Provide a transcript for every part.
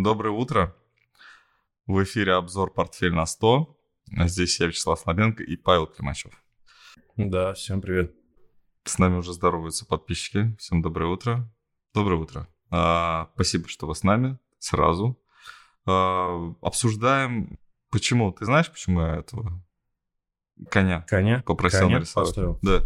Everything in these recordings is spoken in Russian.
Доброе утро. В эфире обзор «Портфель на 100». Здесь я, Вячеслав Слабенко и Павел Климачев. Да, всем привет. С нами уже здороваются подписчики. Всем доброе утро. Доброе утро. А, спасибо, что вы с нами сразу. А, обсуждаем, почему. Ты знаешь, почему я этого коня, коня? попросил коня нарисовать? Поставил. Да.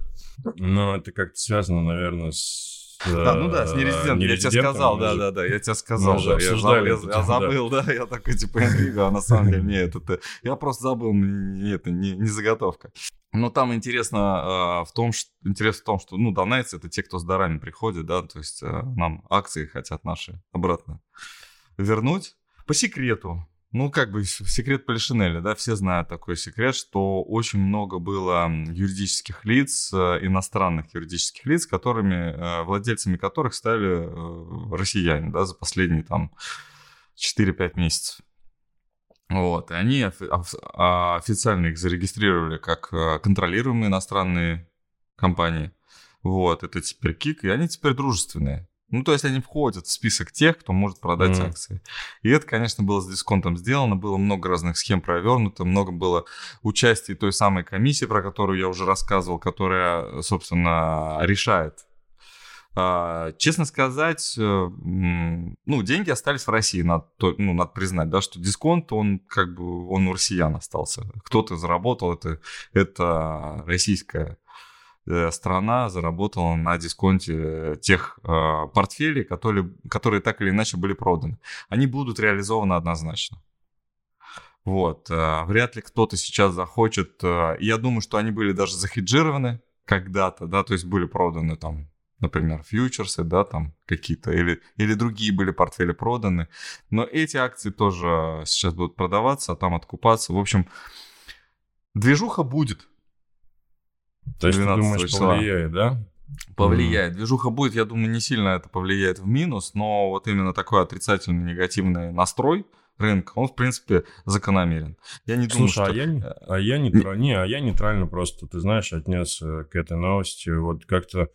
Ну, это как-то связано, наверное, с а, ну да, с нерезидентом. Я тебе сказал, да, да, да, я тебе сказал. да, я, забыл, да. я такой типа интрига, а на самом деле нет, это я просто забыл, это не, не заготовка. Но там интересно э, в том, что интерес в том, что ну донайцы это те, кто с дарами приходит, да, то есть э, нам акции хотят наши обратно вернуть по секрету. Ну, как бы секрет Полишинеля, да, все знают такой секрет, что очень много было юридических лиц, э, иностранных юридических лиц, которыми, э, владельцами которых стали э, россияне, да, за последние там 4-5 месяцев. Вот, и они а, официально их зарегистрировали как контролируемые иностранные компании. Вот, это теперь КИК, и они теперь дружественные. Ну, то есть они входят в список тех, кто может продать mm. акции. И это, конечно, было с дисконтом сделано, было много разных схем провернуто, много было участия той самой комиссии, про которую я уже рассказывал, которая, собственно, решает а, честно сказать, э, ну, деньги остались в России, надо, ну, надо признать, да, что дисконт, он как бы, он у россиян остался. Кто-то заработал, это, это российская страна заработала на дисконте тех э, портфелей, которые, которые так или иначе были проданы. Они будут реализованы однозначно. Вот. Э, вряд ли кто-то сейчас захочет. Э, я думаю, что они были даже захеджированы когда-то, да, то есть были проданы там, например, фьючерсы, да, там какие-то, или, или другие были портфели проданы. Но эти акции тоже сейчас будут продаваться, а там откупаться. В общем, движуха будет. То есть ты думаешь, числа. повлияет, да? Повлияет. Mm. Движуха будет, я думаю, не сильно это повлияет в минус, но вот именно такой отрицательный, негативный настрой рынка, он, в принципе, закономерен. Я не думаю, Слушай, а что... а я, а я нейтрально, не, а я нейтрально просто, ты знаешь, отнес э, к этой новости. Вот как-то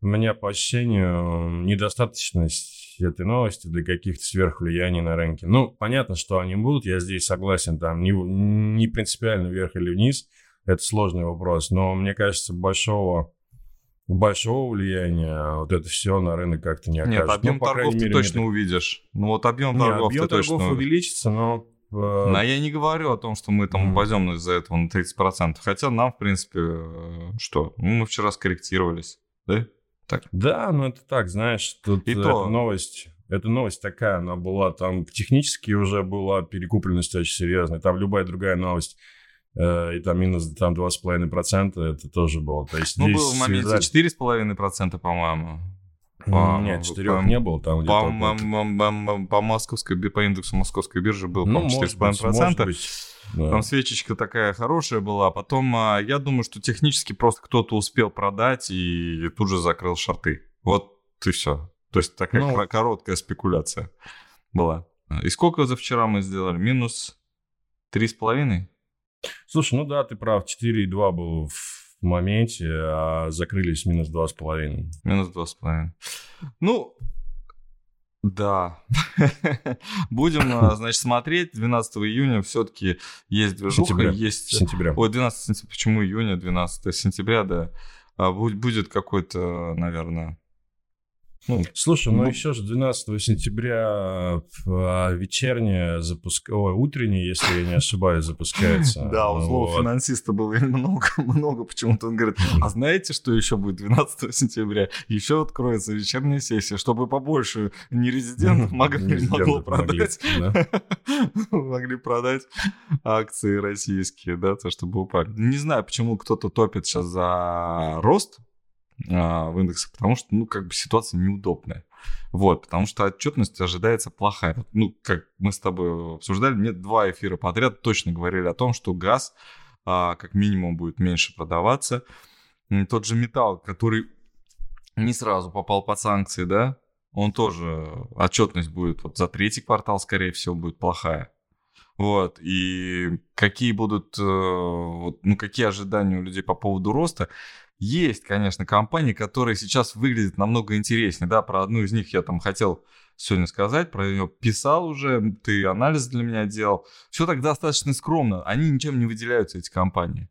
у меня по ощущению недостаточность этой новости для каких-то сверхвлияний на рынке. Ну, понятно, что они будут, я здесь согласен, там не, не принципиально вверх или вниз – это сложный вопрос. Но мне кажется, большого большого влияния вот это все на рынок как-то не окажет. Нет, объем ну, торгов мере, ты точно нет. увидишь. Ну вот объем торгов объем ты торгов точно увеличится, но... Э... Но я не говорю о том, что мы там mm. упадем из-за этого на 30%. Хотя нам, в принципе, э, что? Ну, мы вчера скорректировались, да? Так. Да, ну это так, знаешь, тут И то... новость... Эта новость такая, она была там технически уже была перекупленность очень серьезная. Там любая другая новость и там минус там 2,5% это тоже было. То есть ну, было в моменте связать... 4,5%, по-моему. По, Нет, 4 по, не было там по, по, по, московской, по индексу московской биржи был, ну, по 4,5%. Да. Там свечечка такая хорошая была. Потом, а, я думаю, что технически просто кто-то успел продать и тут же закрыл шорты. Вот и все. То есть такая ну, короткая спекуляция была. И сколько за вчера мы сделали? Минус 3,5? Слушай, ну да, ты прав, 4,2 был в моменте, а закрылись минус 2,5. Минус 2,5. Ну, да. Будем, а, значит, смотреть. 12 июня все-таки есть движуха. Сентября. Есть... Сентября. Ой, 12 сентября. Почему июня? 12 сентября, да. А будет какой-то, наверное, ну, Слушай, ну, ну еще же 12 сентября а, вечерняя запуск... Ой, утренняя, если я не ошибаюсь, запускается. Да, у злого финансиста было много, много почему-то. Он говорит, а знаете, что еще будет 12 сентября? Еще откроется вечерняя сессия, чтобы побольше нерезидентов могли, могло продать. Могли продать акции российские, да, то, чтобы упали. Не знаю, почему кто-то топит сейчас за рост в индексах, потому что, ну, как бы ситуация неудобная. Вот, потому что отчетность ожидается плохая. Ну, как мы с тобой обсуждали, мне два эфира подряд точно говорили о том, что газ а, как минимум будет меньше продаваться. Тот же металл, который не сразу попал под санкции, да, он тоже, отчетность будет вот за третий квартал, скорее всего, будет плохая. Вот, и какие будут, э, ну, какие ожидания у людей по поводу роста, есть, конечно, компании, которые сейчас выглядят намного интереснее, да, про одну из них я там хотел сегодня сказать, про нее писал уже, ты анализ для меня делал. Все так достаточно скромно, они ничем не выделяются, эти компании.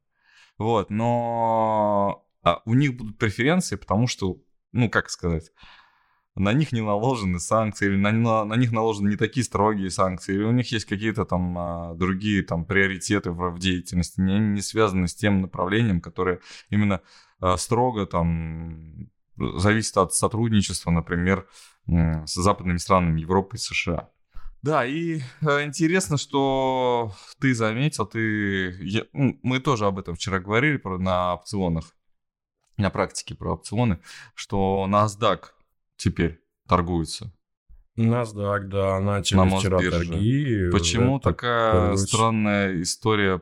Вот, но а у них будут преференции, потому что, ну, как сказать, на них не наложены санкции, или на, на, на них наложены не такие строгие санкции, или у них есть какие-то там а, другие там приоритеты в, в деятельности, не, не связаны с тем направлением, которое именно строго там зависит от сотрудничества, например, с западными странами Европы и США. Да, и э, интересно, что ты заметил, ты, я, ну, мы тоже об этом вчера говорили про, на опционах, на практике про опционы, что NASDAQ теперь торгуется. NASDAQ, да, начали на вчера торги. Почему это, такая короче... странная история?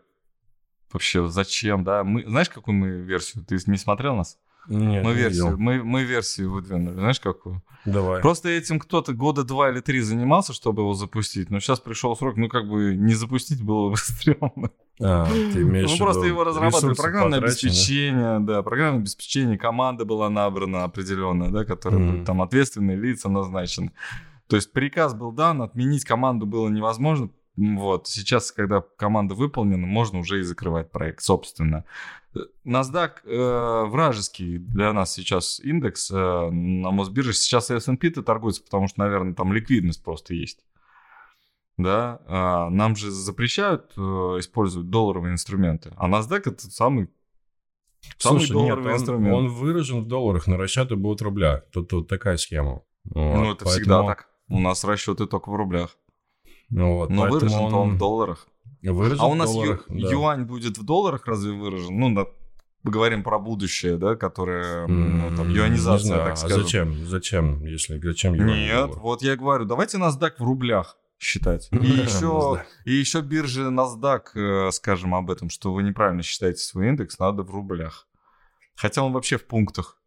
Вообще, зачем, да? Мы, знаешь, какую мы версию? Ты не смотрел нас? Нет, мы не версию, мы, мы версию выдвинули, знаешь какую? Давай. Просто этим кто-то года два или три занимался, чтобы его запустить, но сейчас пришел срок, ну как бы не запустить было бы стрёмно. А, ты имеешь ну, просто его разрабатывали. Программное обеспечение, да, программное обеспечение, команда была набрана определенная, да, которая mm. будет там ответственные лица назначены. То есть приказ был дан, отменить команду было невозможно, вот, сейчас, когда команда выполнена, можно уже и закрывать проект, собственно. NASDAQ э, вражеский для нас сейчас индекс э, на Мосбирже. Сейчас S&P-то торгуется, потому что, наверное, там ликвидность просто есть. Да, а нам же запрещают э, использовать долларовые инструменты, а NASDAQ это самый Самый долларовый нет, он, инструмент. Он выражен в долларах, но расчеты будут в рублях. Тут, тут такая схема. Вот, ну, это поэтому... всегда так. У нас расчеты только в рублях. Вот, но выражен он... он в долларах. Выражен а у нас долларах, ю... да. юань будет в долларах разве выражен? Ну, да, мы говорим про будущее, да, которое, ну, там, юанизация, так скажем. А зачем? Зачем, если, зачем юань? Нет, вот я говорю, давайте NASDAQ в рублях считать. И еще, и еще биржи NASDAQ, э, скажем об этом, что вы неправильно считаете свой индекс, надо в рублях. Хотя он вообще в пунктах,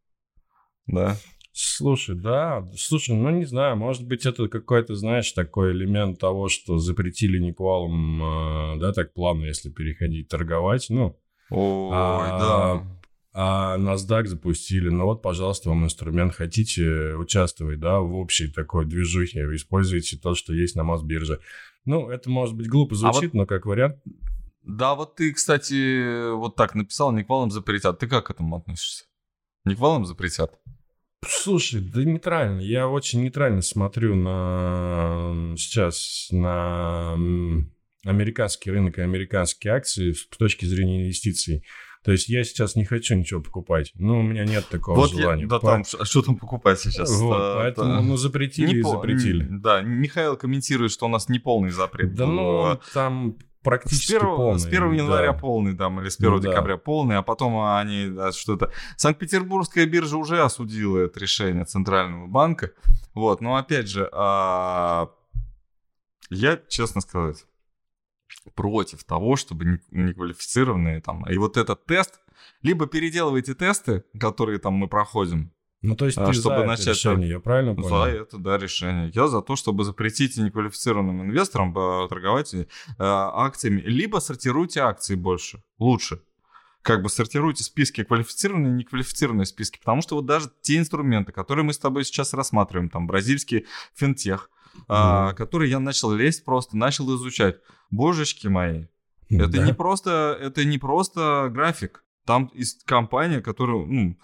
да. Слушай, да, слушай, ну не знаю, может быть это какой-то, знаешь, такой элемент того, что запретили Никвалом, э, да, так плавно, если переходить торговать, ну. Ой, а, да. А NASDAQ запустили, ну вот, пожалуйста, вам инструмент, хотите участвовать, да, в общей такой движухе, используйте то, что есть на Мосбирже. Ну, это, может быть, глупо звучит, а вот... но как вариант. Да, вот ты, кстати, вот так написал, Никвалом запретят. Ты как к этому относишься? Никвалом запретят? Слушай, да нейтрально. Я очень нейтрально смотрю на сейчас на американский рынок и американские акции с точки зрения инвестиций. То есть я сейчас не хочу ничего покупать. Ну, у меня нет такого вот желания. Я, да, По... там, что там покупать сейчас? Вот, а, поэтому, да. ну, запретили не и запретили. Да, Михаил комментирует, что у нас не полный запрет. Да, ну, там практически с 1, полный. С 1 января да. полный, там, или с 1 ну, декабря да. полный, а потом они да, что-то... Санкт-Петербургская биржа уже осудила это решение Центрального банка. Вот, но опять же, а... я, честно сказать, против того, чтобы неквалифицированные там... И вот этот тест, либо переделывайте тесты, которые там мы проходим, ну, то есть а, ты чтобы за начать это решение, я правильно понял? За это, да, решение. Я за то, чтобы запретить неквалифицированным инвесторам э, торговать э, акциями, либо сортируйте акции больше, лучше. Как бы сортируйте списки квалифицированные и неквалифицированные списки, потому что вот даже те инструменты, которые мы с тобой сейчас рассматриваем, там, бразильский финтех, mm-hmm. а, который я начал лезть просто, начал изучать. Божечки мои, это да. не просто, это не просто график. Там есть компания, которая, ну,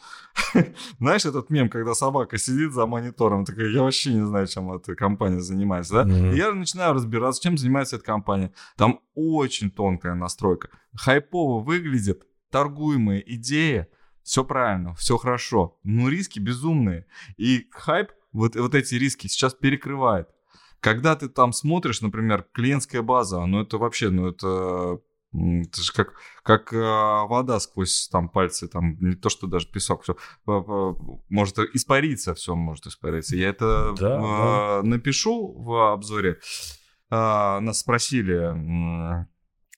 знаешь, этот мем, когда собака сидит за монитором, такая, я вообще не знаю, чем эта компания занимается, да? Mm-hmm. И я начинаю разбираться, чем занимается эта компания. Там очень тонкая настройка. Хайпово выглядит, торгуемая идея, все правильно, все хорошо, но риски безумные. И хайп, вот, вот эти риски сейчас перекрывает. Когда ты там смотришь, например, клиентская база, ну это вообще, ну это это же как, как э, вода сквозь там пальцы, там не то, что даже песок, все может испариться, все может испариться. Я это да, э, да. напишу в обзоре. Э, нас спросили,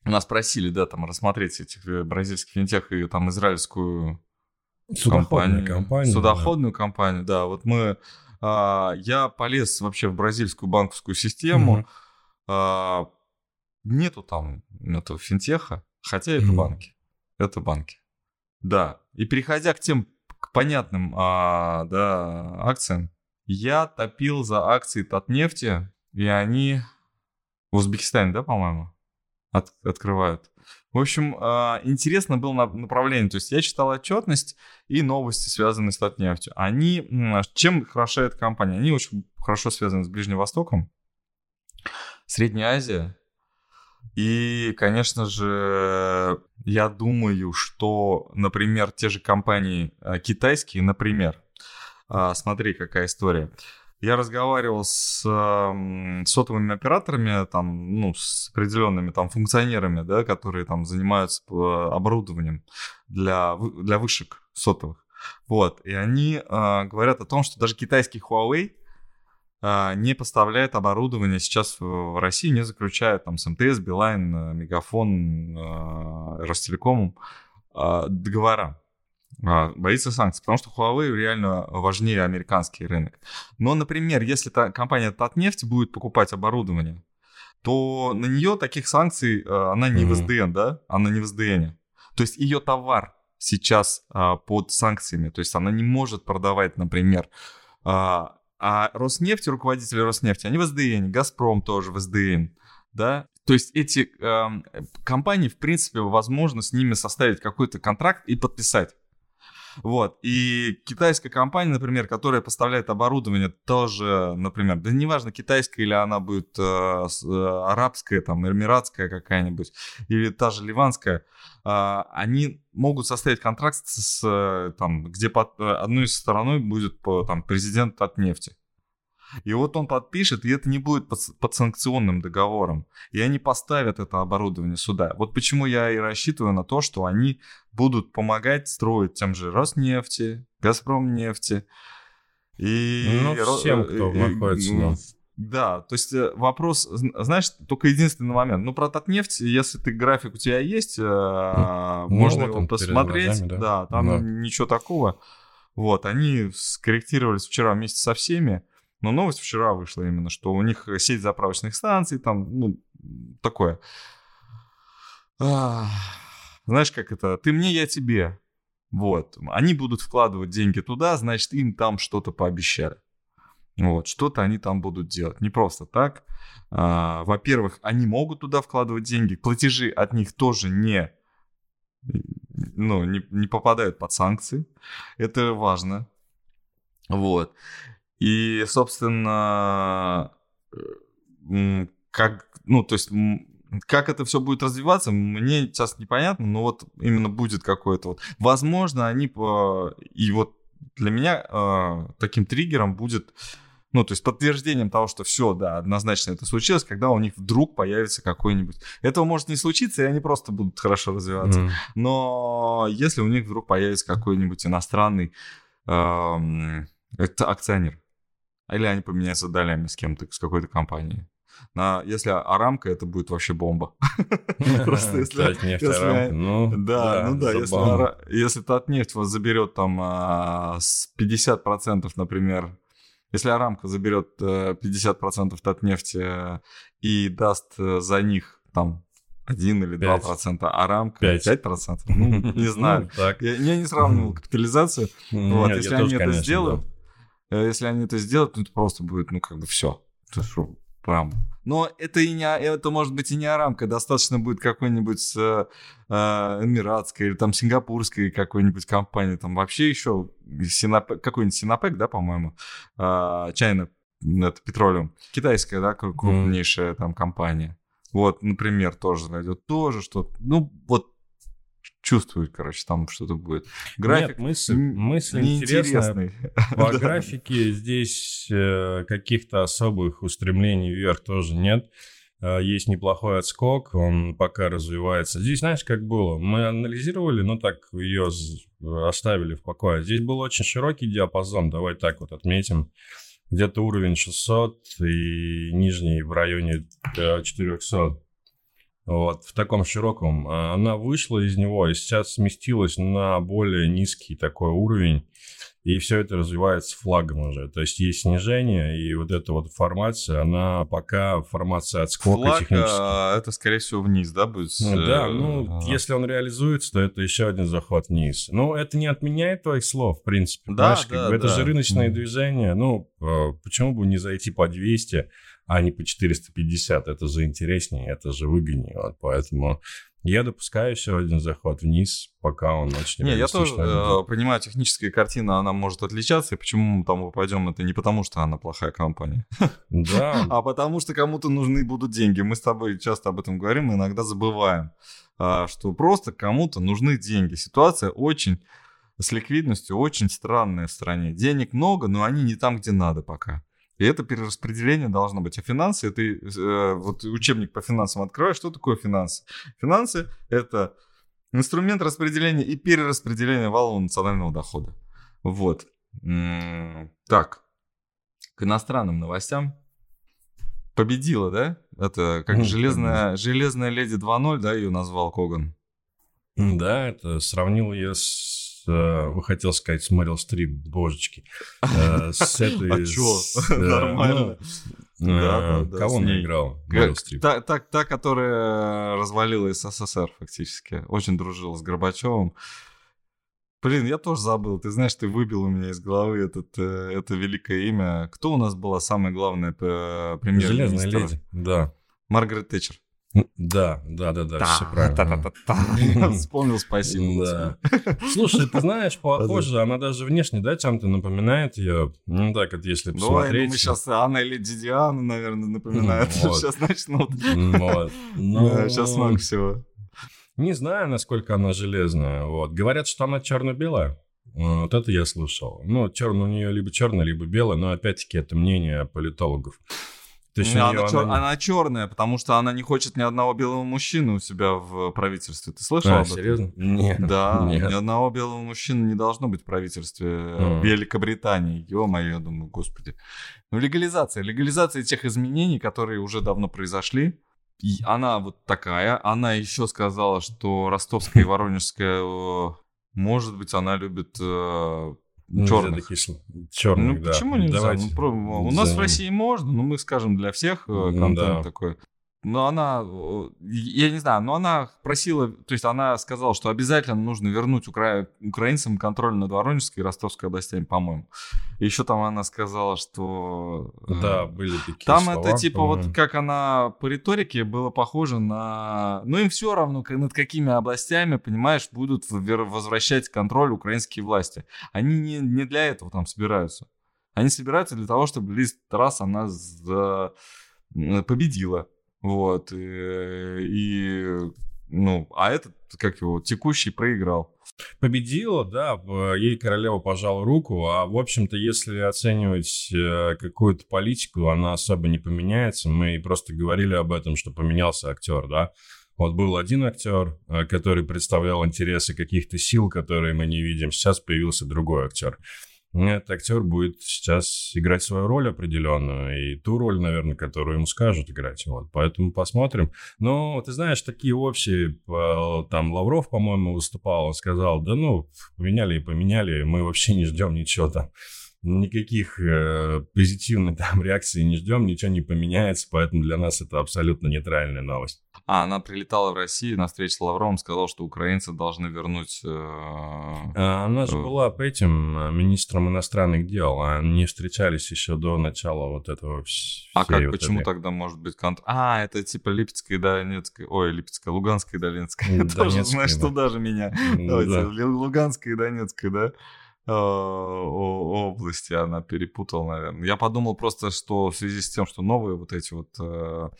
нас просили, да, там рассмотреть этих э, бразильских финтех и там израильскую судоходную компанию, компанию судоходную да. компанию, да. Вот мы, э, я полез вообще в бразильскую банковскую систему. Угу. Нету там этого финтеха, хотя это mm. банки. Это банки. Да. И переходя к тем к понятным а, да, акциям, я топил за акции Татнефти, и они в Узбекистане, да, по-моему, от, открывают. В общем, а, интересно было направление. То есть я читал отчетность и новости, связанные с Татнефтью. Они, чем хороша эта компания? Они очень хорошо связаны с Ближним Востоком, Средняя Азия. И, конечно же, я думаю, что, например, те же компании а, китайские, например, а, смотри, какая история. Я разговаривал с э, сотовыми операторами, там, ну, с определенными там функционерами, да, которые там занимаются э, оборудованием для, для вышек сотовых. Вот, и они э, говорят о том, что даже китайский Huawei э, не поставляет оборудование сейчас в России, не заключает там с МТС, Билайн, э, Мегафон, э, Ростелекомом э, договора. А, боится санкций, потому что Huawei реально важнее американский рынок. Но, например, если та компания Татнефть будет покупать оборудование, то на нее таких санкций, э, она не mm-hmm. в СДН, да, она не в СДН. То есть ее товар сейчас а, под санкциями, то есть она не может продавать, например, а, Роснефть, руководители Роснефти, они в СДН, Газпром тоже в СДН, да, то есть эти э, компании, в принципе, возможно с ними составить какой-то контракт и подписать. Вот. И китайская компания, например, которая поставляет оборудование тоже, например, да неважно, китайская или она будет э, э, арабская, там, эмиратская какая-нибудь, или та же ливанская, э, они могут составить контракт с, э, там, где под, э, одной стороной будет там, президент от нефти. И вот он подпишет, и это не будет под, под санкционным договором. И они поставят это оборудование сюда. Вот почему я и рассчитываю на то, что они будут помогать строить тем же Роснефти, Газпромнефти. И... Ну, всем, кто находится, да. Да, то есть э, вопрос, знаешь, только единственный момент. Ну, про Татнефть, если ты график у тебя есть, ну, можно его посмотреть. Глазами, да. да, там да. ничего такого. Вот, они скорректировались вчера вместе со всеми. Но новость вчера вышла именно, что у них сеть заправочных станций, там, ну, такое. А, знаешь, как это? Ты мне, я тебе. Вот. Они будут вкладывать деньги туда, значит, им там что-то пообещали. Вот, что-то они там будут делать. Не просто так. А, во-первых, они могут туда вкладывать деньги. Платежи от них тоже не, ну, не, не попадают под санкции. Это важно. Вот. И, собственно, как, ну, то есть, как это все будет развиваться, мне сейчас непонятно, но вот именно будет какое-то вот. Возможно, они по... И вот для меня э, таким триггером будет, ну, то есть подтверждением того, что все, да, однозначно это случилось, когда у них вдруг появится какой-нибудь... Этого может не случиться, и они просто будут хорошо развиваться. Mm. Но если у них вдруг появится какой-нибудь иностранный э, акционер, или они поменяются долями с кем-то, с какой-то компанией. На, если Арамка, это будет вообще бомба. Просто если... Ну, да, ну да, если, Татнефть вас заберет там а, с 50%, например, если Арамка заберет 50% Татнефти э, и даст э, за них там 1 или 2 процента, а рамка 5, 5 процентов. Ну, не знаю. Ну, я, я не сравнивал капитализацию. вот, Нет, если они это конечно, сделают, да. Э, если они это сделают, то это просто будет, ну, как бы все. Что, прям. Но это и не, это может быть и не арамка, достаточно будет какой-нибудь э, э, эмиратской или там сингапурской какой-нибудь компании, там вообще еще Синопек, какой-нибудь Синопек, да, по-моему, э, China, это Petroleum, китайская, да, крупнейшая mm. там компания. Вот, например, тоже зайдет, тоже что-то, ну, вот чувствует, короче, там что-то будет. График Нет, мысль, мысль интересная. По графике здесь э, каких-то особых устремлений вверх тоже нет. Э, есть неплохой отскок, он пока развивается. Здесь, знаешь, как было? Мы анализировали, но так ее оставили в покое. Здесь был очень широкий диапазон, давай так вот отметим. Где-то уровень 600 и нижний в районе 400. Э, вот, в таком широком, а она вышла из него и сейчас сместилась на более низкий такой уровень, и все это развивается флагом уже. То есть есть снижение, и вот эта вот формация, она пока формация отскока Флаг, технически. а, это, скорее всего, вниз, да, будет? Ну, да, Э, ну, ага. если он реализуется, то это еще один заход вниз. Ну, это не отменяет твоих слов, в принципе. Да, понимаешь, как да, бы это да. же рыночное Мгм. движение. Ну, э, почему бы не зайти по 200, а не по 450? Это же интереснее, это же выгоднее. Вот, поэтому я допускаю еще один заход вниз, пока он очень Не, я тоже э, понимаю, техническая картина, она может отличаться, и почему мы там упадем, это не потому, что она плохая компания, Да, а потому что кому-то нужны будут деньги. Мы с тобой часто об этом говорим, и иногда забываем, а, что просто кому-то нужны деньги. Ситуация очень с ликвидностью очень странная в стране. Денег много, но они не там, где надо пока. И это перераспределение должно быть. А финансы, это э, вот учебник по финансам открываешь, что такое финансы? Финансы – это инструмент распределения и перераспределения валового национального дохода. Вот. Так, к иностранным новостям. Победила, да? Это как Мгм, железная, железная леди 2.0, да, ее назвал Коган. да, это сравнил я с... э, хотел сказать, с Мэрил Стрип, божечки. Э, С этой... А чё? с, э, Нормально. ну, Да, да, Кого она играл? Мэрил Стрип. Та, та, та, которая развалила СССР фактически. Очень дружила с Горбачевым. Блин, я тоже забыл. Ты знаешь, ты выбил у меня из головы этот, это великое имя. Кто у нас была самая главная премьер-министр? Железная леди, да. Маргарет Тэтчер. Да, да, да, да, все правильно. Вспомнил, спасибо. Да. Слушай, ты знаешь, похоже, она даже внешне, да, чем-то напоминает ее. Ну так вот, если ну посмотреть. мы сейчас Анна или Диана, наверное, напоминают. Вот. Сейчас начнут. Вот. Ну, Сейчас много всего. Не знаю, насколько она железная. Вот. Говорят, что она черно-белая. Вот это я слышал. Ну, черно у нее либо черная, либо белая, но опять-таки это мнение политологов. То есть у Не, неё она, чер- она она черная, потому что она не хочет ни одного белого мужчины у себя в правительстве. Ты слышал А, об этом? серьезно? Нет. Да, Нет. ни одного белого мужчины не должно быть в правительстве Мгм. Великобритании. Ё-моё, я думаю, господи. Ну, легализация. Легализация тех изменений, которые уже давно произошли. И она вот такая. Она еще сказала, что ростовская и воронежская, э, может быть, она любит э, черных. слов. Черных, Ну, да. почему нельзя? Давайте. Ну, про- у нас в России можно, но мы скажем для всех э, Ну, контент да. такой. Но она, э, я не знаю, но она просила, то есть она сказала, что обязательно нужно вернуть укра- украинцам контроль над Воронежской и Ростовской областями, по-моему. Еще там она сказала, что... э, Да, были такие Там слова, это типа вот по-моему. как она по риторике было похоже на... Ну им все равно, над какими областями, понимаешь, будут возвращать контроль украинские власти. Они не, не для этого там собираются. Они собираются для того, чтобы Лиз Трасс, она за- м, победила. Вот. И, и, ну, а этот, как его, текущий проиграл. Победила, да, ей королева пожала руку, а в общем-то, если оценивать э, какую-то политику, она особо не поменяется. Мы просто говорили об этом, что поменялся актер, да. Вот был один актер, э, который представлял интересы каких-то сил, которые мы не видим. Сейчас появился другой актер. Этот актер будет сейчас играть свою роль определенную, и ту роль, наверное, которую ему скажут играть. Вот, поэтому посмотрим. Но, ты знаешь, такие общие, э, там, Лавров, по-моему, выступал, он сказал, да ну, поменяли и поменяли, мы вообще не ждем ничего там, никаких э, позитивных там реакций не ждем, ничего не поменяется, поэтому для нас это абсолютно нейтральная новость. А, она прилетала в Россию на встречу с Лавровым, сказала, что украинцы должны вернуть... э, А Она же Э. была по этим э, министром иностранных дел, они встречались еще до начала вот этого А как, вот почему этой- тогда может быть контр... А, это типа Липецкая и Донецкая... Ой, Липецкая, Луганская и Донецкая. М, Тоже, знаешь, да. туда же меня. М, Давайте, да. Лу- Луганская и Донецкая, да? Э, области она перепутала, наверное. Я подумал просто, что в связи с тем, что новые вот эти вот э,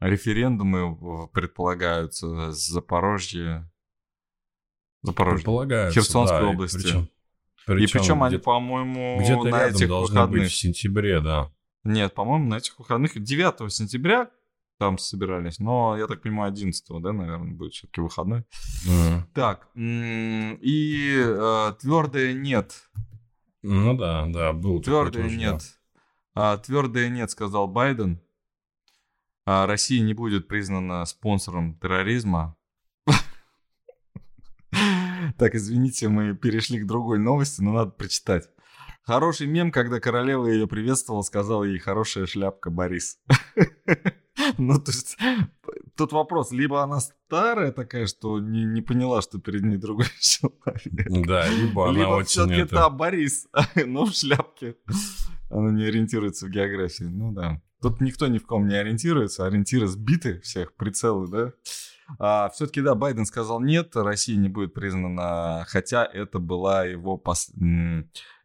референдумы предполагаются с Запорожья... Запорожье. Предполагается, Херсонской да, и области. причем- И причем они, по-моему, Где-то на рядом этих должны выходных... быть в сентябре, да. Нет, по-моему, на этих выходных 9 сентября там собирались, но, я так понимаю, 11 да, наверное, будет все-таки выходной. Так, и твердое нет. Ну да, да, был такой Твердое да. нет. А, твердое нет, сказал Байден. а Россия не будет признана спонсором терроризма. Так, извините, мы перешли к другой новости, но надо прочитать. Хороший мем, когда королева ее приветствовала, сказала ей «хорошая шляпка, Борис». Ну, то есть, тут вопрос, либо она старая такая, что не, не поняла, что перед ней другой человек. Да, либо она либо очень все-таки это... это Борис, но в шляпке. Она не ориентируется в географии. Ну да. Тут никто ни в ком не ориентируется. Ориентиры сбиты всех, прицелы, да? А, все-таки, да, Байден сказал нет, Россия не будет признана, хотя это была его, пос...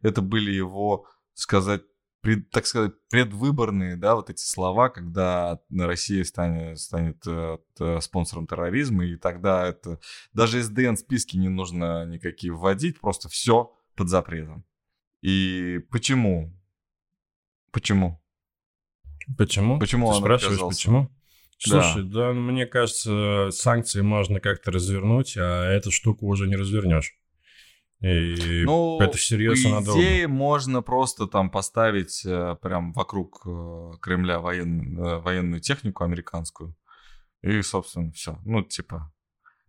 это были его, сказать, пред- так сказать, предвыборные, да, вот эти слова, когда Россия станет, станет э, спонсором терроризма, и тогда это даже СДН списки не нужно никакие вводить, просто все под запретом. И почему? Почему? Почему? Почему Ты спрашиваешь, отказался? почему? Да. Слушай, да. мне кажется, санкции можно как-то развернуть, а эту штуку уже не развернешь. И Ну, это серьезно по надолго. идее, можно просто там поставить э, прям вокруг э, Кремля воен- э, военную технику американскую. И, собственно, все. Ну, типа,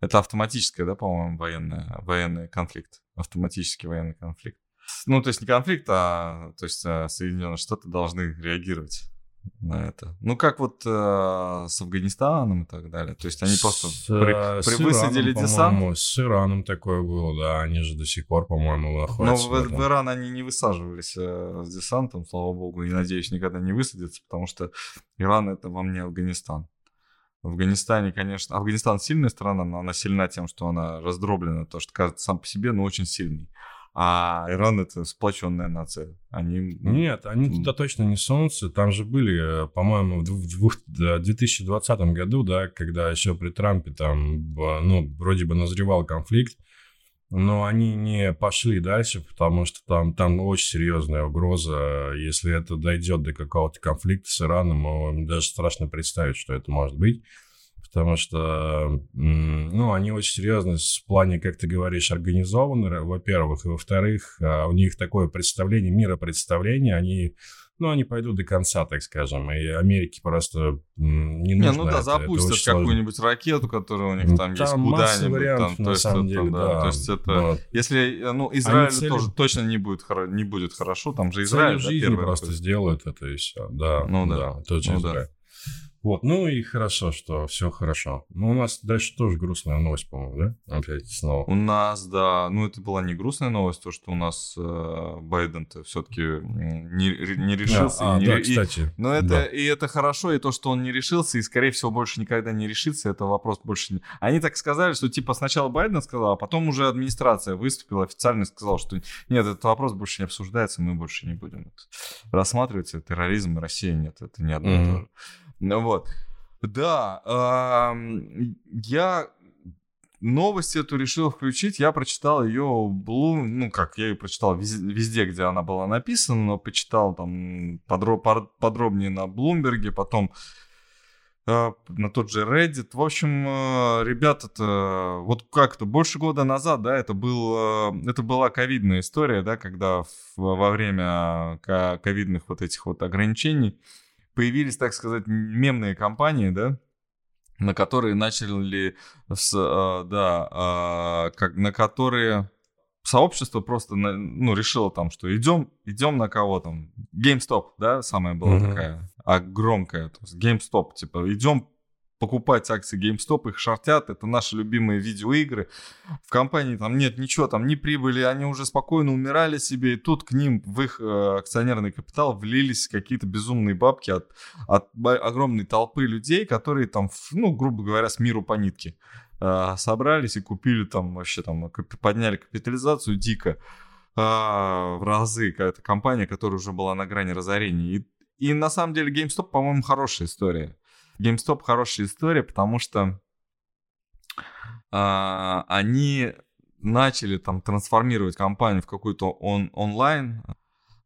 это автоматическое, да, по-моему, военная, военный конфликт. Автоматический военный конфликт. Ну, то есть не конфликт, а то есть Соединенные Штаты должны реагировать на это. Ну, как вот э, с Афганистаном и так далее. То есть они просто С, при- э, с при- высадили Ираном, десант. С Ираном такое было, да. Они же до сих пор, по-моему, Но находятся в, в этом. в Иран они не высаживались э, с десантом, слава богу, и, надеюсь, никогда не высадятся, потому что Иран — это вам не Афганистан. В Афганистане, конечно... Афганистан сильная страна, но она сильна тем, что она раздроблена, то, что кажется сам по себе, но очень сильный. А Иран — это сплоченная нация. Они... Нет, они туда точно не сунутся. Там же были, э, по-моему, в двух- в двух- да, 2020 году, да, когда еще при Трампе там, ну, вроде бы назревал конфликт, но они не пошли дальше, потому что там, там очень серьезная угроза. Если это дойдет до какого-то конфликта с Ираном, даже страшно представить, что это может быть. Потому что, ну, они очень серьезно в плане, как ты говоришь, организованы, во-первых, и во-вторых, а, у них такое представление, миропредставление, они, ну, они пойдут до конца, так скажем, и Америке просто не Не, нужно ну да, это, это запустят сложно. какую-нибудь ракету, которая у них там, есть масса куда-нибудь. вариантов, там, на есть самом это, деле, да. То есть это... Вот. Если, э, ну, Израилю цели- тоже точно не будет, не будет хорошо, там же Израиль Израиль, в да, жизни просто такой. сделают это и все. Да, Ну да. да, тот же Ну да. Вот, ну и хорошо, что все хорошо. Ну, у нас дальше тоже грустная новость, по-моему, да? Опять снова. У нас, да, ну это была не грустная новость, то, что у нас э, Байден-то все-таки не, не решился. А, и не- да, и- кстати. но это, да. и это хорошо, и то, что он не решился, и, скорее всего, больше никогда не решится, это вопрос больше не... Они так сказали, что, типа, сначала Байден сказал, а потом уже администрация выступила официально и сказала, что нет, этот вопрос больше не обсуждается, мы больше не будем это рассматривать, терроризм, и Россия нет, это не одно и Мгм. то же. Ну вот. Да, ам, я новость эту решил включить. Я прочитал ее Blue, ну как, я ее прочитал вез- везде, где она была написана, но почитал там подробнее на Блумберге, потом э, на тот же Reddit. В общем, э, ребята-то, вот как-то больше года назад, да, это был, это была ковидная история, да, когда в- во время ка- ковидных вот этих вот ограничений появились, так сказать, мемные компании, да, на которые начали, с, э, да, э, как, на которые сообщество просто, ну, решило там, что идем, идем на кого там, GameStop, да, самая была Мгм. такая, а громкая, то есть GameStop, типа, идем покупать акции GameStop, их шортят, это наши любимые видеоигры. В компании там нет ничего, там ни прибыли, они уже спокойно умирали себе, и тут к ним в их э, акционерный капитал влились какие-то безумные бабки от, от огромной толпы людей, которые там, ну, грубо говоря, с миру по нитке э, собрались и купили там вообще там, кап- подняли капитализацию дико а, в разы. Это компания, которая уже была на грани разорения. И, и на самом деле GameStop, по-моему, хорошая история. GameStop хорошая история, потому что а, они начали там трансформировать компанию в какую-то он, онлайн.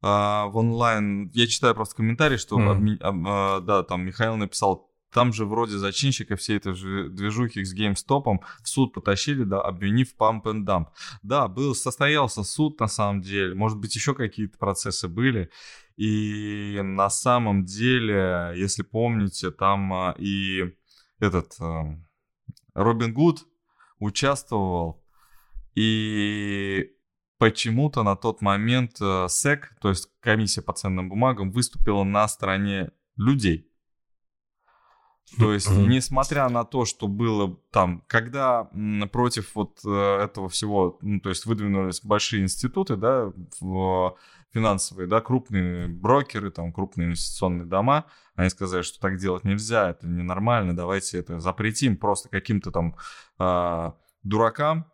А, в онлайн, я читаю просто комментарии, что Мгм. адми- а, а, да, там Михаил написал, там же вроде зачинщика всей этой же движухи с GameStop в суд потащили, да, обвинив Pump and Dump. Да, был, состоялся суд на самом деле, может быть, еще какие-то процессы были. И на самом деле, если помните, там а, и этот а, Робин Гуд участвовал, и почему-то на тот момент а, СЭК, то есть комиссия по ценным бумагам, выступила на стороне людей. То есть, несмотря на то, что было там, когда против вот э, этого всего, ну, то есть выдвинулись большие институты, да, финансовые, да, крупные брокеры, там, крупные инвестиционные дома, они сказали, что так делать нельзя, это ненормально, давайте это запретим просто каким-то там э, дуракам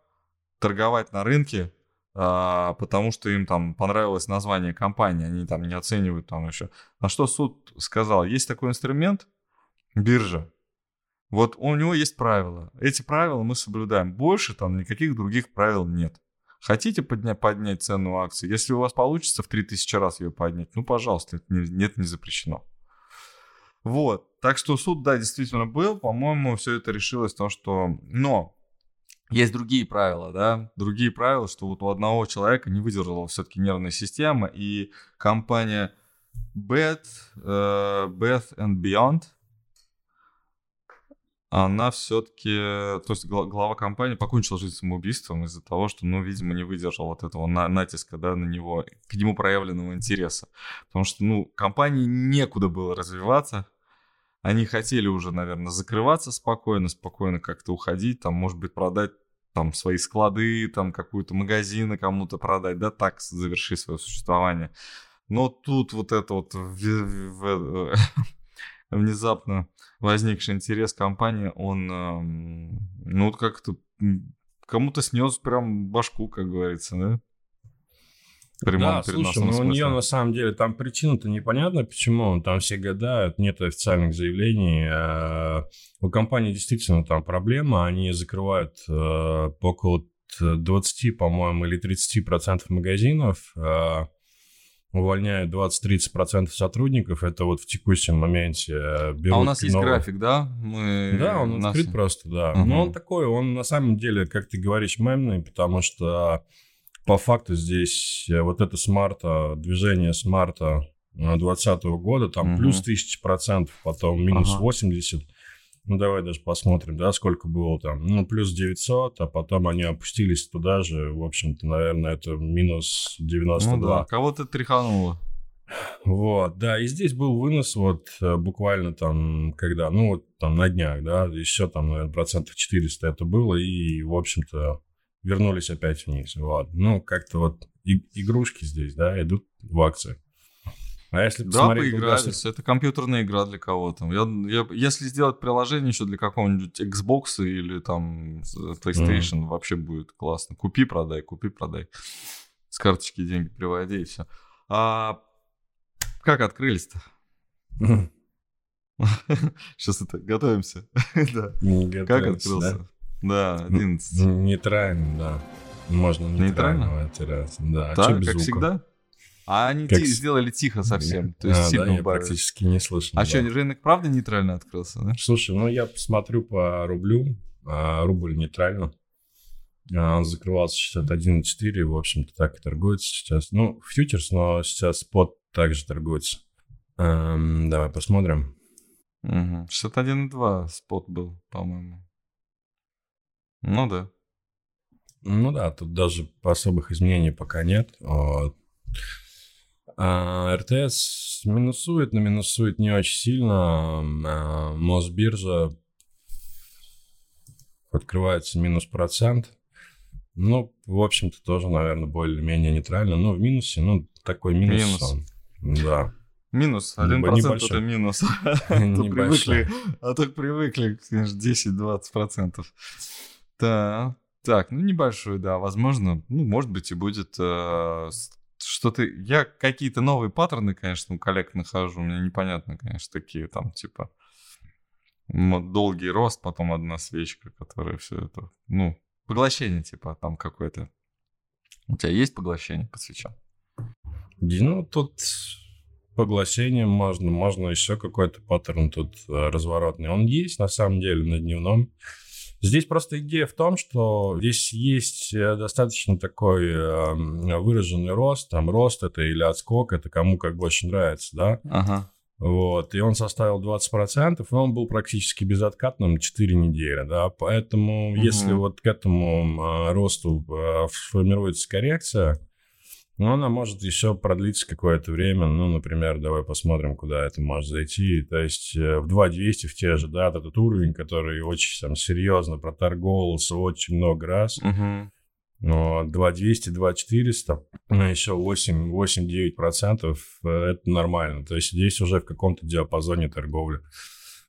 торговать на рынке, э, потому что им там понравилось название компании, они там не оценивают там еще. На что суд сказал, есть такой инструмент, биржа. Вот у него есть правила. Эти правила мы соблюдаем. Больше там никаких других правил нет. Хотите поднять, поднять цену акции? Если у вас получится в 3000 раз ее поднять, ну, пожалуйста, это не, нет, не запрещено. Вот. Так что суд, да, действительно был. По-моему, все это решилось то, что... Но есть другие правила, да, другие правила, что вот у одного человека не выдержала все-таки нервная система, и компания Beth, uh, Beth and Beyond, она все-таки, то есть глава компании покончила жизнь самоубийством из-за того, что, ну, видимо, не выдержал вот этого на натиска, да, на него, к нему проявленного интереса. Потому что, ну, компании некуда было развиваться, они хотели уже, наверное, закрываться спокойно, спокойно как-то уходить, там, может быть, продать там свои склады, там какую-то магазины кому-то продать, да, так завершить свое существование. Но тут вот это вот в, внезапно возникший интерес компании, он, эм, ну, как-то кому-то снес прям башку, как говорится, да? да, слушай, ну у нее на самом деле там причина-то непонятна, почему там все гадают, нет официальных заявлений. Э, у компании действительно там проблема, они закрывают э, около 20, по-моему, или 30 процентов магазинов, э, увольняют 20-30% сотрудников, это вот в текущем моменте берут... А у нас есть новых... график, да? Мы... Да, он нас... открыт просто, да. Угу. Но он такой, он на самом деле, как ты говоришь, мемный, потому что по факту здесь э, вот это с марта, движение с марта 2020 года, там угу. плюс 1000%, потом минус ага. 80%. Ну, давай даже посмотрим, да, сколько было там. Ну, плюс 900, а потом они опустились туда же. В общем-то, наверное, это минус 92. Ну, да, кого-то тряхануло. Вот, да, и здесь был вынос вот э, буквально там, когда, ну, вот там на днях, да, еще там, наверное, процентов 400 это было, и, в общем-то, вернулись опять вниз, вот. Ну, как-то вот и, игрушки здесь, да, идут в акции. А если да, поигрались. Это компьютерная игра для кого-то. Я, я, если сделать приложение еще для какого-нибудь Xbox или там PlayStation, mm. вообще будет классно. Купи, продай, купи, продай. С карточки деньги приводи и все. А как открылись-то? Сейчас это, готовимся. да. Как открылся? Да, 11. Нейтрально, да. Можно нейтрально оттираться. Да, так, как всегда? А они как... сделали тихо совсем. То есть а, сильно да, я практически не слышно. А да. что, рынок правда нейтрально открылся, да? Слушай, ну я посмотрю по рублю. А, рубль нейтрально. А, он закрывался сейчас 1,4, в общем-то, так и торгуется сейчас. Ну, фьючерс, но сейчас спот также торгуется. Эм, давай посмотрим. Угу. 61,2 спот был, по-моему. Ну да. Ну да, тут даже особых изменений пока нет. Вот. А, РТС минусует, но минусует не очень сильно. А, Мосбиржа открывается минус процент. Ну, в общем-то, тоже, наверное, более-менее нейтрально. Но в минусе, ну, такой минус. Минус. Он, да. Минус, 1% Небольшой. это минус. А привыкли, а так привыкли, конечно, 10-20%. Да, так, ну небольшой, да, возможно, ну, может быть, и будет э, что-то... Я какие-то новые паттерны, конечно, у коллег нахожу. Мне непонятно, конечно, такие там, типа, долгий рост, потом одна свечка, которая все это... Ну, поглощение, типа, там какое-то. У тебя есть поглощение по свечам? Ну, тут поглощение можно, можно еще какой-то паттерн тут э, разворотный. Он есть, на самом деле, на дневном. Здесь просто идея в том, что здесь есть э, достаточно такой э, выраженный рост. Там рост это или отскок, это кому как больше нравится, да? Ага. Вот, и он составил 20%, и он был практически безоткатным 4 недели, да, поэтому угу. если вот к этому э, росту э, формируется коррекция, ну, она может еще продлиться какое-то время. Ну, например, давай посмотрим, куда это может зайти. То есть э, в 2200 в те же, да, этот уровень, который очень там серьезно проторговался очень много раз. Угу. Но 2200, 2400, ну, еще 8-9% э, это нормально. То есть здесь уже в каком-то диапазоне торговли.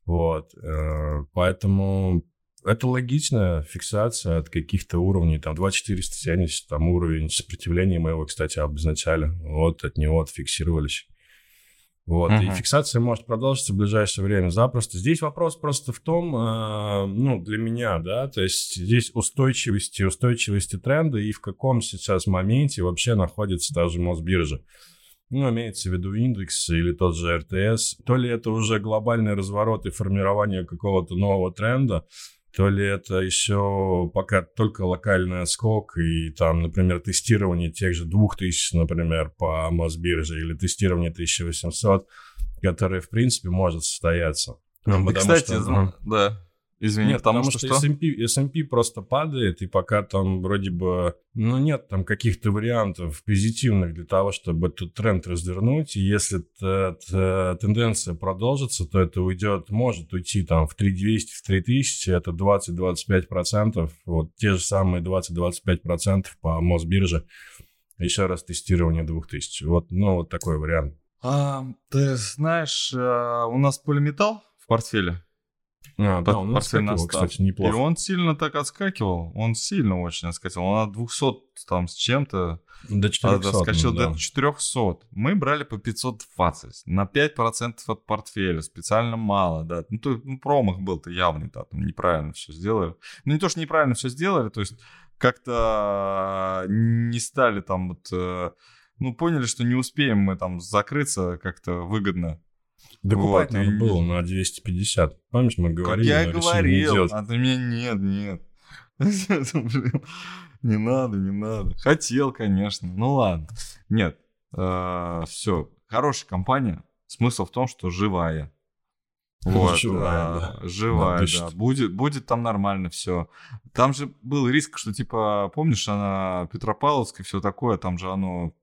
Вот. Э, поэтому это логичная фиксация от каких-то уровней, там 2470, там уровень сопротивления мы его, кстати, обозначали, вот от него отфиксировались. Вот, uh-huh. и фиксация может продолжиться в ближайшее время запросто. Здесь вопрос просто в том, э, ну, для меня, да, то есть здесь устойчивости, устойчивости тренда и в каком сейчас моменте вообще находится та же Мосбиржа ну, имеется в виду индекс или тот же РТС, то ли это уже глобальный разворот и формирование какого-то нового тренда, то ли это еще пока только локальный отскок и там, например, тестирование тех же 2000, например, по Мосбирже или тестирование 1800, которое, в принципе, может состояться. Ну, Кстати, что, да. Извини, нет, потому, потому что, что S&P, S&P просто падает, и пока там вроде бы, ну, нет там каких-то вариантов позитивных для того, чтобы этот тренд развернуть, и если тенденция продолжится, то это уйдет, может уйти там в 3200, в 3000, это 20-25%, вот те же самые 20-25% по Мосбирже, еще раз тестирование 2000, вот, ну, вот такой вариант. А, ты знаешь, а, у нас полиметалл в портфеле, а, да, он отскакивал, кстати, неплохо. И он сильно так отскакивал, он сильно очень отскакивал. Он от 200 там с чем-то до 400, отскочил ну, да. до 400. Мы брали по 520, на 5% от портфеля, специально мало, да. Ну, то, ну промах был-то явный, да, там неправильно все сделали. Ну, не то, что неправильно все сделали, то есть как-то не стали там вот, э, ну, поняли, что не успеем мы там закрыться как-то выгодно Докупать вот, надо и... было на 250. Помнишь, мы говорили, я говорил, а ты мне нет, нет. Не надо, не надо. Хотел, конечно. Ну ладно. Нет. А, Все. Хорошая компания. Смысл в том, что живая. Вот, живая, да. Живая, да. Будет, будет там нормально все. Там же был риск, что типа, помнишь, она Петропавловская, все такое, там же оно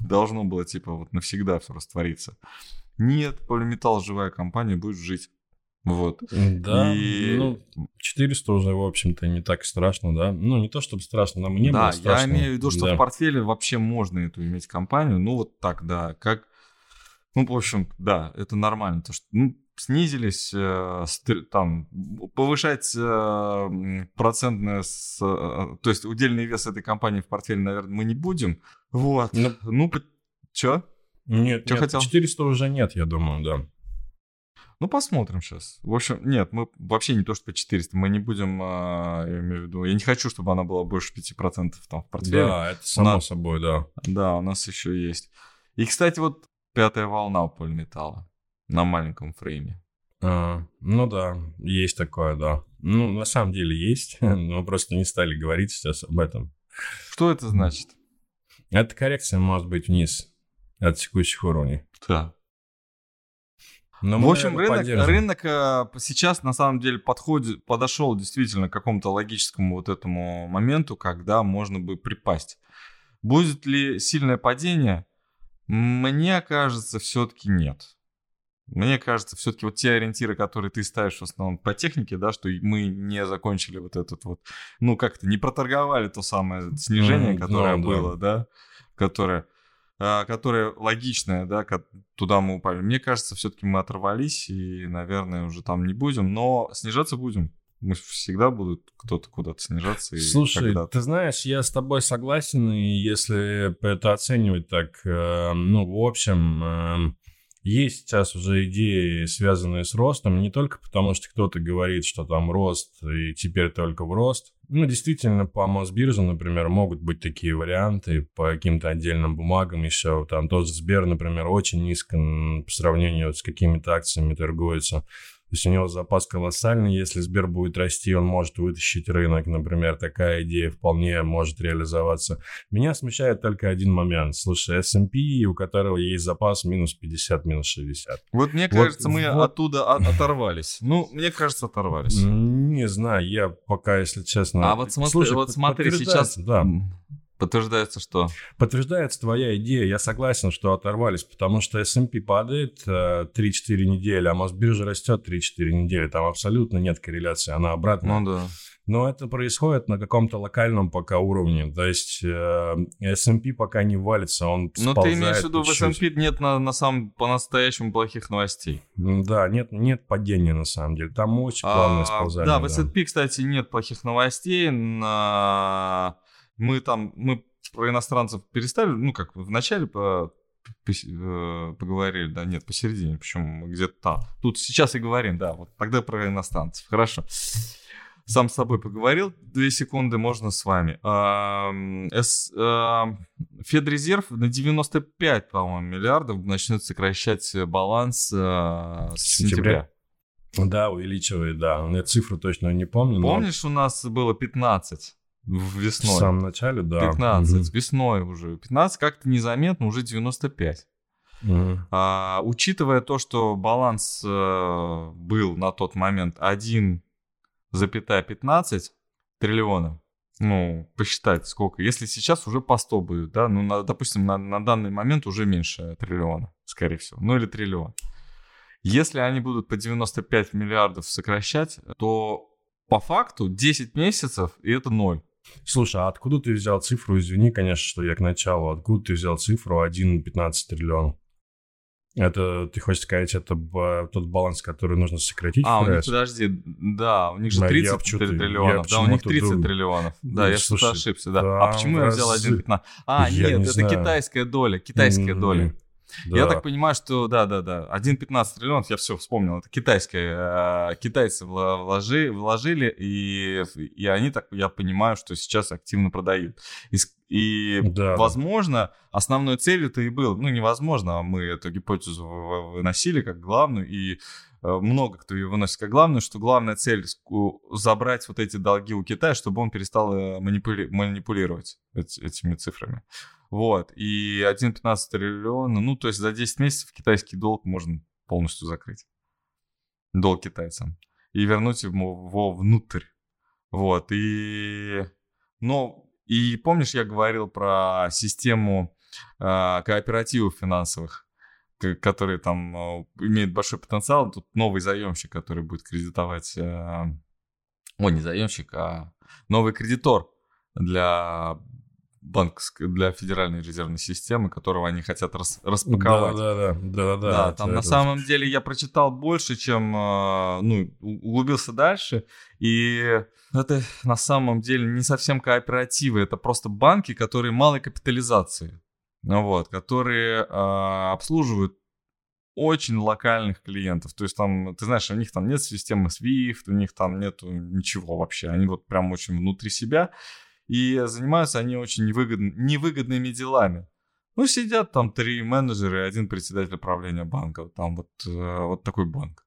должно было типа вот навсегда все раствориться. Нет, полиметалл живая компания будет жить. Вот. Да, и... ну, 400 уже, в общем-то, не так страшно, да? Ну, не то, чтобы страшно, нам не да, было страшно. я имею в виду, что да. в портфеле вообще можно эту иметь компанию, ну, вот так, да, как... Ну, в общем, да, это нормально, то что, ну, снизились, э, там, повышать э, процентное, с, э, то есть удельный вес этой компании в портфеле, наверное, мы не будем. Вот. Ну, ну чё? Нет, Что нет, хотел? 400 уже нет, я думаю, да. Ну, посмотрим сейчас. В общем, нет, мы вообще не то, что по 400. Мы не будем, а, я имею в виду, я не хочу, чтобы она была больше 5% там в портфеле. Да, это само нас, собой, да. Да, у нас еще есть. И, кстати, вот пятая волна полиметалла на маленьком фрейме. А, ну да, есть такое, да. Ну, на самом деле есть, но просто не стали говорить сейчас об этом. Что это значит? Это коррекция может быть вниз от текущих уровней. Да. Но в общем, рынок, рынок э, сейчас на самом деле подходит, подошел действительно к какому-то логическому вот этому моменту, когда можно бы припасть. Будет ли сильное падение? Мне кажется, все-таки нет. Мне кажется, все-таки вот те ориентиры, которые ты ставишь в основном по технике, да, что мы не закончили вот этот вот, ну как-то не проторговали то самое снижение, mm, которое no, было, да, да которое которая логичная, да, туда мы упали. Мне кажется, все-таки мы оторвались и, наверное, уже там не будем, но снижаться будем. Мы всегда будут кто-то куда-то снижаться. Слушай, ты знаешь, я с тобой согласен, и если это оценивать так, э, ну, в общем, э, есть сейчас уже идеи, связанные с ростом, не только потому, что кто-то говорит, что там рост, и теперь только в рост. Ну, действительно, по Мосбирже, например, могут быть такие варианты по каким-то отдельным бумагам еще. Там тот же Сбер, например, очень низко по сравнению с какими-то акциями торгуется. То есть у него запас колоссальный. Если Сбер будет расти, он может вытащить рынок. Например, такая идея вполне может реализоваться. Меня смущает только один момент. Слушай, S&P, у которого есть запас минус 50, минус 60. Вот мне кажется, вот, мы вот... оттуда оторвались. Ну, мне кажется, оторвались. Не знаю, я пока, если честно... А вот смотри, Слушай, вот смотри сейчас... Да. Подтверждается что? Подтверждается твоя идея. Я согласен, что оторвались, потому что S&P падает э, 3-4 недели, а Мосбиржа растет 3-4 недели. Там абсолютно нет корреляции, она обратно. Ну да. Но это происходит на каком-то локальном пока уровне. То есть э, S&P пока не валится, он Но ты имеешь в виду, в S&P нет на, на самом по-настоящему плохих новостей? Да, нет, нет падения на самом деле. Там очень плавное а, сползание. Да, в S&P, да. кстати, нет плохих новостей. На мы там, мы про иностранцев перестали, ну, как в начале по, по, э, поговорили, да, нет, посередине, почему где-то там. Тут сейчас и говорим, да, вот тогда про иностранцев, хорошо. Сам с собой поговорил, две секунды, можно с вами. Федрезерв на 95, по-моему, миллиардов начнет сокращать баланс э, с сентября. Да, увеличивает, да. Я цифру точно не помню. Помнишь, но... у нас было 15? Весной. В самом начале, да. 15, угу. весной уже. 15 как-то незаметно, уже 95. Угу. А, учитывая то, что баланс э, был на тот момент 1,15 триллиона, ну, посчитать сколько. Если сейчас уже по 100 будет, да, ну, на, допустим, на, на данный момент уже меньше триллиона, скорее всего, ну или триллион. Если они будут по 95 миллиардов сокращать, то по факту 10 месяцев и это ноль. Слушай, а откуда ты взял цифру, извини, конечно, что я к началу, откуда ты взял цифру 1,15 триллион? Это, ты хочешь сказать, это тот баланс, который нужно сократить? А, у них, подожди, да, у них же 30 да, триллионов. Да, у них 30 думаю. триллионов. Да, я что-то ошибся, да. А почему я взял 1,15? А, я нет, не это знаю. китайская доля, китайская mm-hmm. доля. Да. Я так понимаю, что да, да, да. 1,15 триллионов, я все вспомнил. Это китайское. Э, китайцы вложи, вложили, и, и они так, я понимаю, что сейчас активно продают. И, и да, возможно, да. основной целью это и был. Ну, невозможно, а мы эту гипотезу выносили как главную, и э, много кто ее выносит как главную, что главная цель забрать вот эти долги у Китая, чтобы он перестал э, манипули манипулировать этими цифрами. Вот. И 1,15 триллиона, ну, то есть за 10 месяцев китайский долг можно полностью закрыть. Долг китайцам. И вернуть его внутрь. Вот. И... Но... И помнишь, я говорил про систему э, кооперативов финансовых, которые там э, имеют большой потенциал. Тут новый заемщик, который будет кредитовать... Э, о, не заемщик, а новый кредитор для банк для Федеральной резервной системы, которого они хотят рас, распаковать. Да, да, да, да, да. Да, там это... на самом деле я прочитал больше, чем, а, ну, углубился дальше, и это на самом деле не совсем кооперативы, это просто банки, которые малой капитализации, вот, которые э, обслуживают очень локальных клиентов. То есть там, ты знаешь, у них там нет системы SWIFT, у них там нету ничего вообще. Они вот прям очень внутри себя. И занимаются они очень невыгодны, невыгодными делами. Ну, сидят там три менеджера и один председатель правления банка. Там вот, э, вот такой банк.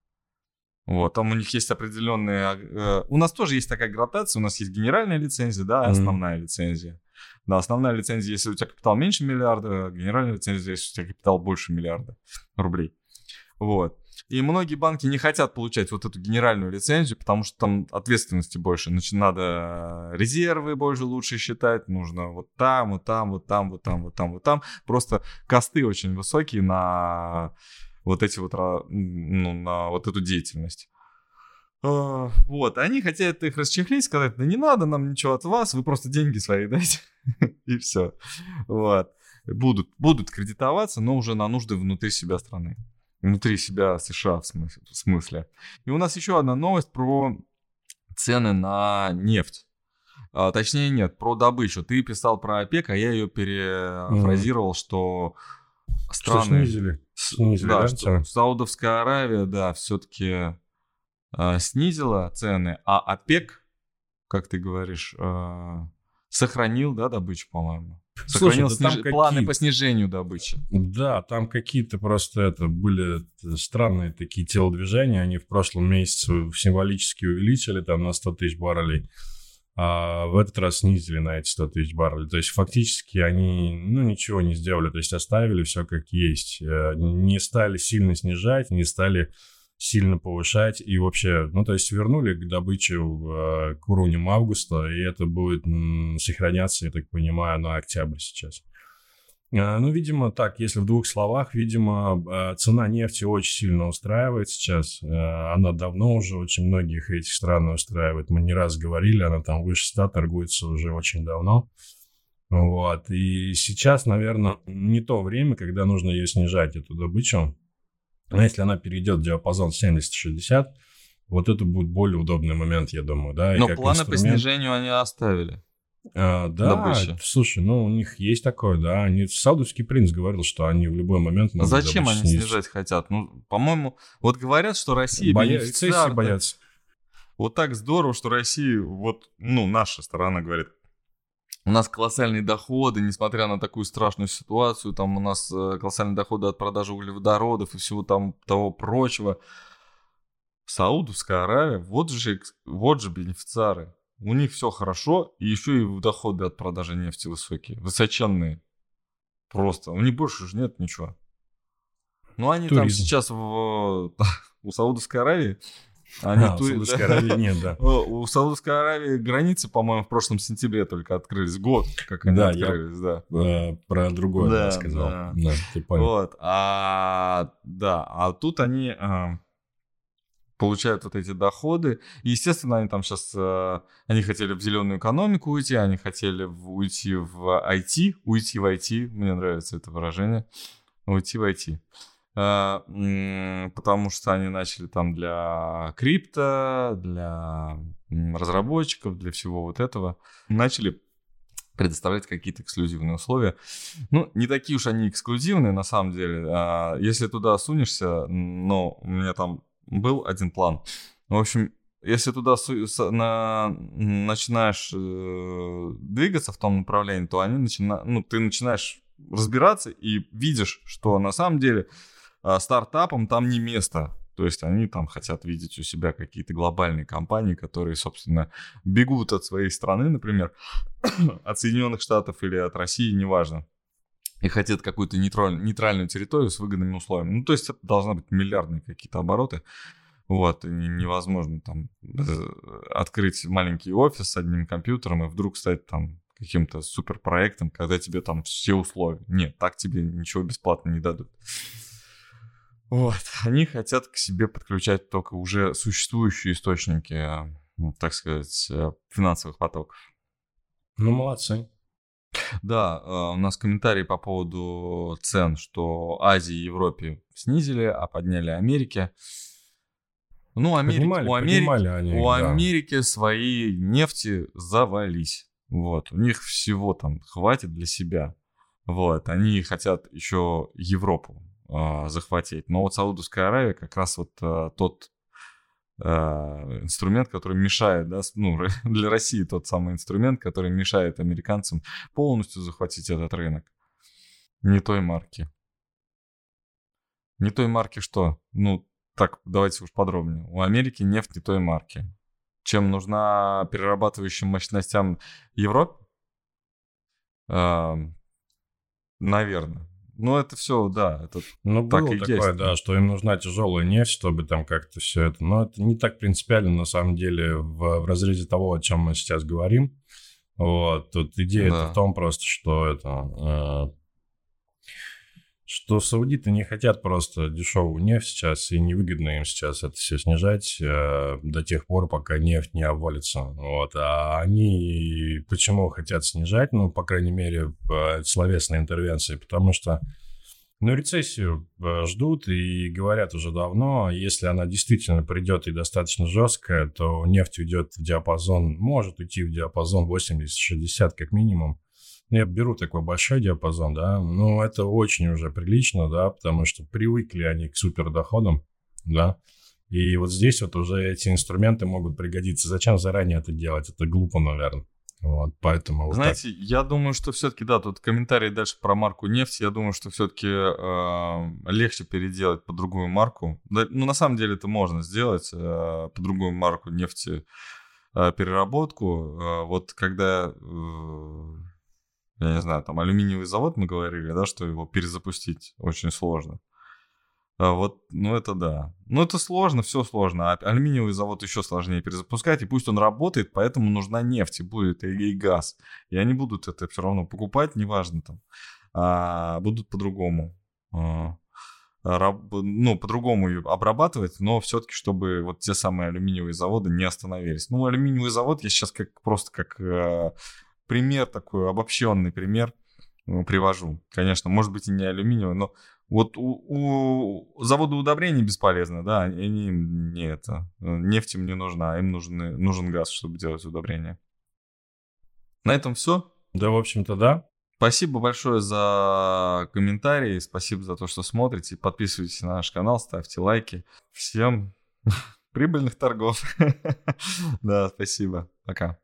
Вот, там у них есть определенные... Э, у нас тоже есть такая градация. У нас есть генеральная лицензия, да, и основная mm-hmm. лицензия. Да, основная лицензия, если у тебя капитал меньше миллиарда, генеральная лицензия, если у тебя капитал больше миллиарда рублей. Вот. И многие банки не хотят получать вот эту генеральную лицензию, потому что там ответственности больше. Значит, надо резервы больше лучше считать, нужно вот там, вот там, вот там, вот там, вот там, вот там. Просто косты очень высокие на вот эти вот, ну, на вот эту деятельность. А, вот, они хотят их расчехлить, сказать, да не надо нам ничего от вас, вы просто деньги свои дайте, и все. Вот. Будут, будут кредитоваться, но уже на нужды внутри себя страны внутри себя США в смысле, в смысле. И у нас еще одна новость про цены на нефть. А, точнее, нет, про добычу. Ты писал про ОПЕК, а я ее перефразировал, mm. что страны... Что снизили. снизили да, да, что Саудовская Аравия, да, все-таки э, снизила цены, а ОПЕК как ты говоришь, э, сохранил, да, добычу, по-моему. Сохранил Слушай, да сниж- там планы по снижению добычи. Да, там какие-то просто это были странные такие телодвижения. Они в прошлом месяце символически увеличили там на 100 тысяч баррелей, а в этот раз снизили на эти 100 тысяч баррелей. То есть фактически они, ну, ничего не сделали. То есть оставили все как есть. Э, Не стали сильно снижать, не стали сильно повышать. И вообще, ну, то есть вернули к добыче э, к уровням августа, и это будет м, сохраняться, я так понимаю, на октябрь сейчас. А, Ну, видимо, так, если в двух словах, видимо, э, цена нефти очень сильно устраивает сейчас. Э, Она давно уже очень многих этих стран устраивает. Мы не раз говорили, она там выше 100 торгуется уже очень давно. Вот. И сейчас, наверное, не то время, когда нужно ее снижать, эту добычу. Но если она перейдет в диапазон 70-60, вот это будет более удобный момент, я думаю, да. Но планы по инструмент. снижению они оставили. А, да, добычи. слушай, ну у них есть такое, да. Они, Саудовский принц говорил, что они в любой момент могут Зачем они снизить. снижать хотят? Ну, по-моему, вот говорят, что Россия Боя- бенефициар, боятся. Вот так здорово, что Россия, вот, ну, наша сторона говорит, у нас колоссальные доходы, несмотря на такую страшную ситуацию, там у нас э, колоссальные доходы от продажи углеводородов и всего там того прочего. Саудовская Аравия, вот же, вот же бенефициары. У них все хорошо, и еще и доходы от продажи нефти высокие, высоченные. Просто. У них больше же нет ничего. Ну, они там Туризм. сейчас в, у Саудовской Аравии. Они А, в тури- Саудовской Аравии нет, да. У Саудовской Аравии границы, по-моему, в прошлом сентябре только открылись. Год, как они Да, я- открылись, да. Э, Про другое Да, сказал. да. Да, ты понял. Вот, а, да, а тут они а, получают вот эти доходы. И, естественно, они там сейчас, они хотели в зеленую экономику уйти, они хотели в- уйти в IT, уйти в IT, мне нравится это выражение, уйти в IT. М, потому что они начали там для крипто, для разработчиков, для всего вот этого, начали предоставлять какие-то эксклюзивные условия. Ну, не такие уж они эксклюзивные, на самом деле. А, Если туда сунешься, но у меня там был один план. В общем, если туда на- начинаешь э, двигаться в том направлении, то они начина... ну, ты начинаешь разбираться и видишь, что на самом деле стартапам там не место. То есть они там хотят видеть у себя какие-то глобальные компании, которые, собственно, бегут от своей страны, например, от Соединенных Штатов или от России, неважно. И хотят какую-то нейтраль- нейтральную территорию с выгодными условиями. Ну, то есть это должны быть миллиардные какие-то обороты. Вот, и невозможно там э, открыть маленький офис с одним компьютером и вдруг стать там каким-то суперпроектом, когда тебе там все условия. Нет, так тебе ничего бесплатно не дадут. Вот, они хотят к себе подключать только уже существующие источники, э, ну, так сказать, э, финансовых потоков. Ну, молодцы. Да, э, у нас комментарий по поводу цен, что Азии и Европе снизили, а подняли Америке. Ну, Америки, Поднимали, у, Америки, они, у да. Америки свои нефти завались. Вот, у них всего там хватит для себя. Вот, они хотят еще Европу а, захватить. Но вот Саудовская Аравия как раз вот а, тот а, инструмент, который мешает, да, ну, для России тот самый инструмент, который мешает американцам полностью захватить этот рынок. Не той марки. Не той марки что? Ну, так, давайте уж подробнее. У Америки нефть не той марки. Чем нужна перерабатывающим мощностям Европы? наверное. Ну, это все, да, это Ну, Так было и такое, есть. да, что им нужна тяжелая нефть, чтобы там как-то все это. Но это не так принципиально, на самом деле, в, в разрезе того, о чем мы сейчас говорим. Вот, тут идея Да. в том просто, что это... э, что саудиты не хотят просто дешевую нефть сейчас, и невыгодно им сейчас это все снижать э, до тех пор, пока нефть не обвалится. Вот. А они почему хотят снижать? Ну, по крайней мере, в словесной интервенции, потому что ну, рецессию э, ждут и говорят уже давно, если она действительно придет и достаточно жесткая, то нефть уйдет в диапазон, может уйти в диапазон 80-60 как минимум. Ну, Я беру такой большой диапазон, да, но это очень уже прилично, да, потому что привыкли они к супердоходам, да, И вот здесь вот уже эти инструменты могут пригодиться. Зачем заранее это делать? Это глупо, наверное. Вот, поэтому вот Знаете, так. я думаю, что все-таки, да, тут комментарий дальше про марку нефть. Я думаю, что все-таки э, легче переделать по другую марку. Да, ну, на самом деле это можно сделать э, по другую марку нефти э, переработку. Э, вот когда, э, я не знаю, там алюминиевый завод мы говорили, да, что его перезапустить очень сложно. А вот, ну это да. Ну это сложно, все сложно. А алюминиевый завод еще сложнее перезапускать, и пусть он работает, поэтому нужна нефть, и будет и, и газ. И они будут это все равно покупать, неважно там. А, будут по-другому. А, ну, по-другому ее обрабатывать, но все-таки, чтобы вот те самые алюминиевые заводы не остановились. Ну, алюминиевый завод я сейчас как просто как э, пример такой, обобщенный пример э, привожу. Конечно, может быть и не алюминиевый, но вот у, у завода удобрений бесполезно, да, они не это, нефть им не нужна, им нужны, нужен газ, чтобы делать удобрения. На этом все. Да, в общем-то, да. Спасибо большое за комментарии, спасибо за то, что смотрите. Подписывайтесь на наш канал, ставьте лайки. Всем прибыльных торгов. Да, спасибо. Пока.